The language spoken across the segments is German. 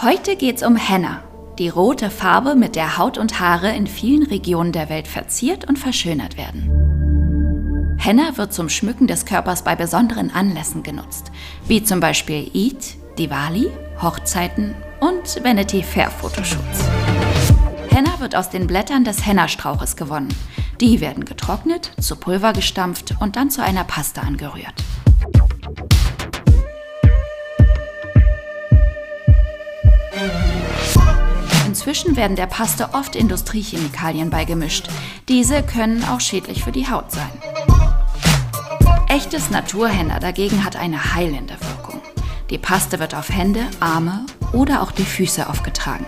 Heute geht's um Henna, die rote Farbe, mit der Haut und Haare in vielen Regionen der Welt verziert und verschönert werden. Henna wird zum Schmücken des Körpers bei besonderen Anlässen genutzt, wie zum Beispiel Eid, Diwali, Hochzeiten und Vanity Fair Fotoshoots. Henna wird aus den Blättern des Henna-Strauches gewonnen. Die werden getrocknet, zu Pulver gestampft und dann zu einer Paste angerührt. Inzwischen werden der Paste oft Industriechemikalien beigemischt. Diese können auch schädlich für die Haut sein. Echtes Naturhenna dagegen hat eine heilende Wirkung. Die Paste wird auf Hände, Arme oder auch die Füße aufgetragen.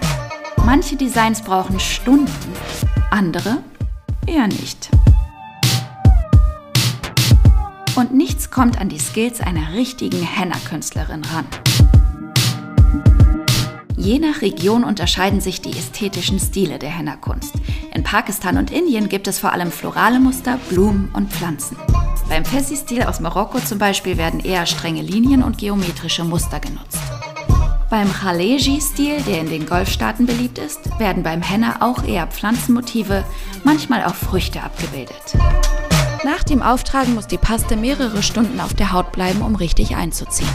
Manche Designs brauchen Stunden, andere eher nicht. Und nichts kommt an die Skills einer richtigen Henna-Künstlerin ran. Je nach Region unterscheiden sich die ästhetischen Stile der Henna-Kunst. In Pakistan und Indien gibt es vor allem florale Muster, Blumen und Pflanzen. Beim Fessi-Stil aus Marokko zum Beispiel werden eher strenge Linien und geometrische Muster genutzt. Beim Khaleji-Stil, der in den Golfstaaten beliebt ist, werden beim Henna auch eher Pflanzenmotive, manchmal auch Früchte abgebildet. Nach dem Auftragen muss die Paste mehrere Stunden auf der Haut bleiben, um richtig einzuziehen.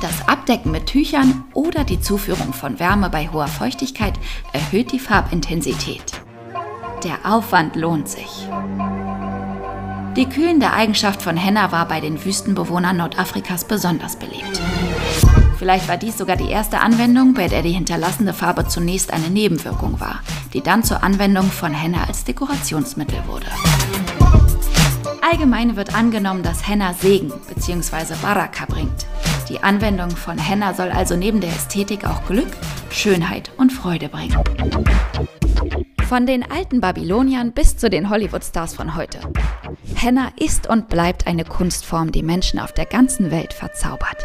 Das Abdecken mit Tüchern oder die Zuführung von Wärme bei hoher Feuchtigkeit erhöht die Farbintensität. Der Aufwand lohnt sich. Die kühlende Eigenschaft von Henna war bei den Wüstenbewohnern Nordafrikas besonders beliebt. Vielleicht war dies sogar die erste Anwendung, bei der die hinterlassene Farbe zunächst eine Nebenwirkung war, die dann zur Anwendung von Henna als Dekorationsmittel wurde. Allgemein wird angenommen, dass Henna Segen bzw. Baraka bringt. Die Anwendung von Henna soll also neben der Ästhetik auch Glück, Schönheit und Freude bringen. Von den alten Babyloniern bis zu den Hollywood-Stars von heute. Henna ist und bleibt eine Kunstform, die Menschen auf der ganzen Welt verzaubert.